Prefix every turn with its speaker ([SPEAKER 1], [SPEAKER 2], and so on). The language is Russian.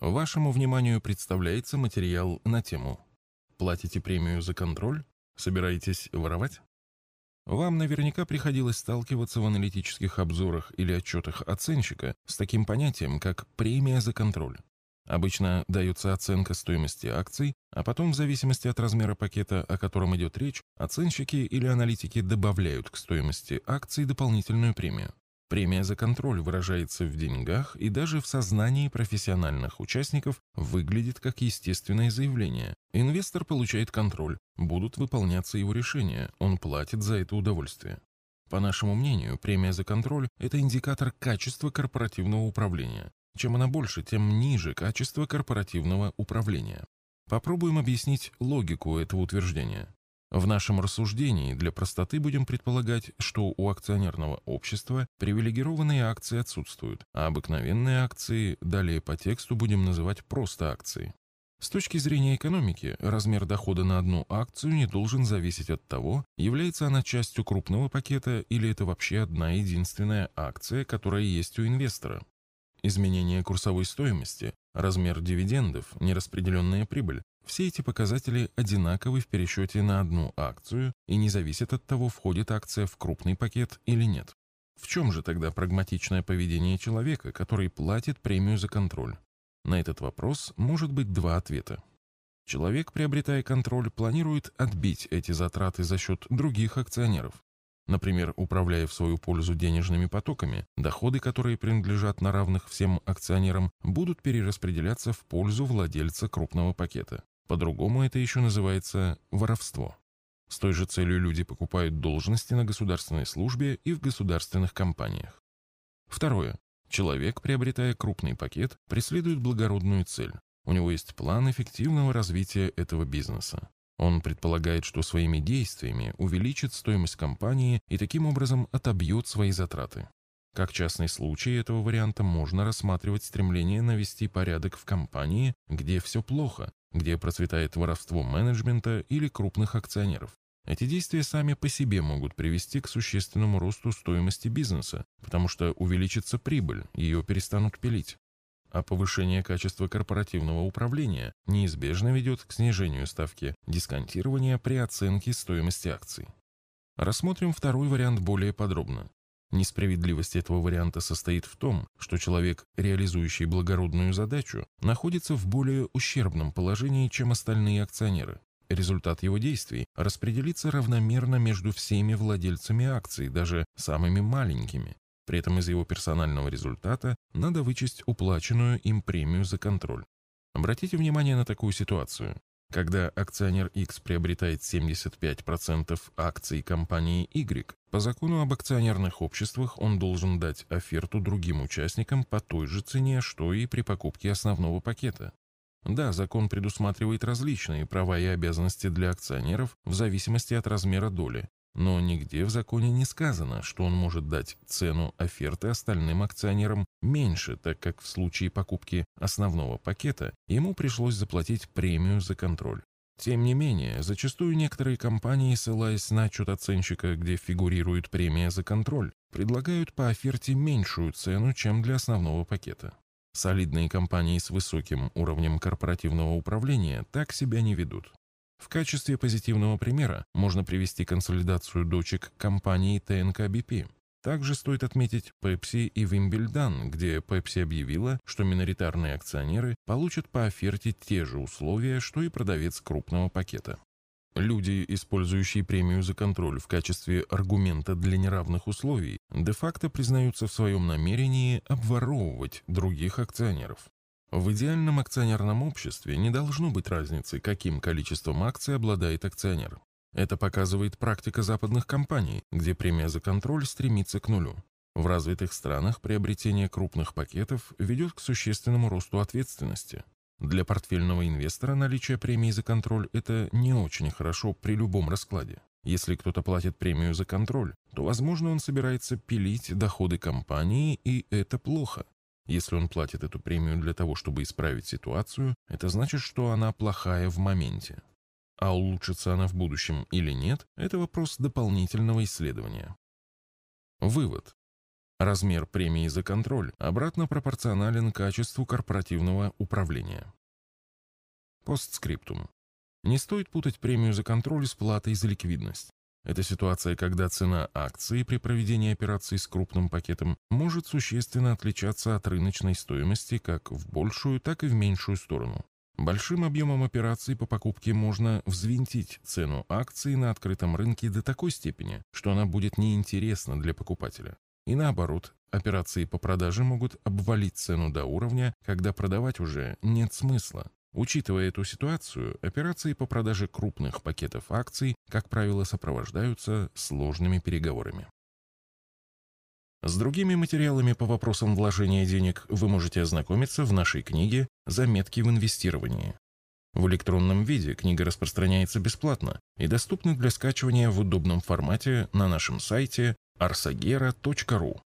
[SPEAKER 1] Вашему вниманию представляется материал на тему «Платите премию за контроль? Собираетесь воровать?» Вам наверняка приходилось сталкиваться в аналитических обзорах или отчетах оценщика с таким понятием, как премия за контроль. Обычно дается оценка стоимости акций, а потом, в зависимости от размера пакета, о котором идет речь, оценщики или аналитики добавляют к стоимости акций дополнительную премию. Премия за контроль выражается в деньгах и даже в сознании профессиональных участников выглядит как естественное заявление. Инвестор получает контроль, будут выполняться его решения, он платит за это удовольствие. По нашему мнению, премия за контроль – это индикатор качества корпоративного управления. Чем она больше, тем ниже качество корпоративного управления. Попробуем объяснить логику этого утверждения. В нашем рассуждении для простоты будем предполагать, что у акционерного общества привилегированные акции отсутствуют, а обыкновенные акции далее по тексту будем называть просто акции. С точки зрения экономики, размер дохода на одну акцию не должен зависеть от того, является она частью крупного пакета или это вообще одна единственная акция, которая есть у инвестора. Изменение курсовой стоимости, размер дивидендов, нераспределенная прибыль все эти показатели одинаковы в пересчете на одну акцию и не зависят от того, входит акция в крупный пакет или нет. В чем же тогда прагматичное поведение человека, который платит премию за контроль? На этот вопрос может быть два ответа. Человек, приобретая контроль, планирует отбить эти затраты за счет других акционеров. Например, управляя в свою пользу денежными потоками, доходы, которые принадлежат на равных всем акционерам, будут перераспределяться в пользу владельца крупного пакета. По-другому это еще называется воровство. С той же целью люди покупают должности на государственной службе и в государственных компаниях. Второе. Человек, приобретая крупный пакет, преследует благородную цель. У него есть план эффективного развития этого бизнеса. Он предполагает, что своими действиями увеличит стоимость компании и таким образом отобьет свои затраты. Как частный случай этого варианта можно рассматривать стремление навести порядок в компании, где все плохо, где процветает воровство менеджмента или крупных акционеров. Эти действия сами по себе могут привести к существенному росту стоимости бизнеса, потому что увеличится прибыль, ее перестанут пилить. А повышение качества корпоративного управления неизбежно ведет к снижению ставки дисконтирования при оценке стоимости акций. Рассмотрим второй вариант более подробно. Несправедливость этого варианта состоит в том, что человек, реализующий благородную задачу, находится в более ущербном положении, чем остальные акционеры. Результат его действий распределится равномерно между всеми владельцами акций, даже самыми маленькими. При этом из его персонального результата надо вычесть уплаченную им премию за контроль. Обратите внимание на такую ситуацию. Когда акционер X приобретает 75% акций компании Y, по закону об акционерных обществах он должен дать оферту другим участникам по той же цене, что и при покупке основного пакета. Да, закон предусматривает различные права и обязанности для акционеров в зависимости от размера доли, но нигде в законе не сказано, что он может дать цену оферты остальным акционерам меньше, так как в случае покупки основного пакета ему пришлось заплатить премию за контроль. Тем не менее, зачастую некоторые компании, ссылаясь на отчет оценщика, где фигурирует премия за контроль, предлагают по оферте меньшую цену, чем для основного пакета. Солидные компании с высоким уровнем корпоративного управления так себя не ведут. В качестве позитивного примера можно привести консолидацию дочек компании ТНК BP. Также стоит отметить Pepsi и Wimbledon, где Pepsi объявила, что миноритарные акционеры получат по оферте те же условия, что и продавец крупного пакета. Люди, использующие премию за контроль в качестве аргумента для неравных условий, де-факто признаются в своем намерении обворовывать других акционеров. В идеальном акционерном обществе не должно быть разницы, каким количеством акций обладает акционер. Это показывает практика западных компаний, где премия за контроль стремится к нулю. В развитых странах приобретение крупных пакетов ведет к существенному росту ответственности. Для портфельного инвестора наличие премии за контроль – это не очень хорошо при любом раскладе. Если кто-то платит премию за контроль, то, возможно, он собирается пилить доходы компании, и это плохо. Если он платит эту премию для того, чтобы исправить ситуацию, это значит, что она плохая в моменте. А улучшится она в будущем или нет – это вопрос дополнительного исследования. Вывод. Размер премии за контроль обратно пропорционален качеству корпоративного управления. Постскриптум. Не стоит путать премию за контроль с платой за ликвидность. Это ситуация, когда цена акции при проведении операций с крупным пакетом может существенно отличаться от рыночной стоимости как в большую, так и в меньшую сторону. Большим объемом операций по покупке можно взвинтить цену акции на открытом рынке до такой степени, что она будет неинтересна для покупателя. И наоборот, операции по продаже могут обвалить цену до уровня, когда продавать уже нет смысла. Учитывая эту ситуацию, операции по продаже крупных пакетов акций, как правило, сопровождаются сложными переговорами. С другими материалами по вопросам вложения денег вы можете ознакомиться в нашей книге «Заметки в инвестировании». В электронном виде книга распространяется бесплатно и доступна для скачивания в удобном формате на нашем сайте arsagera.ru.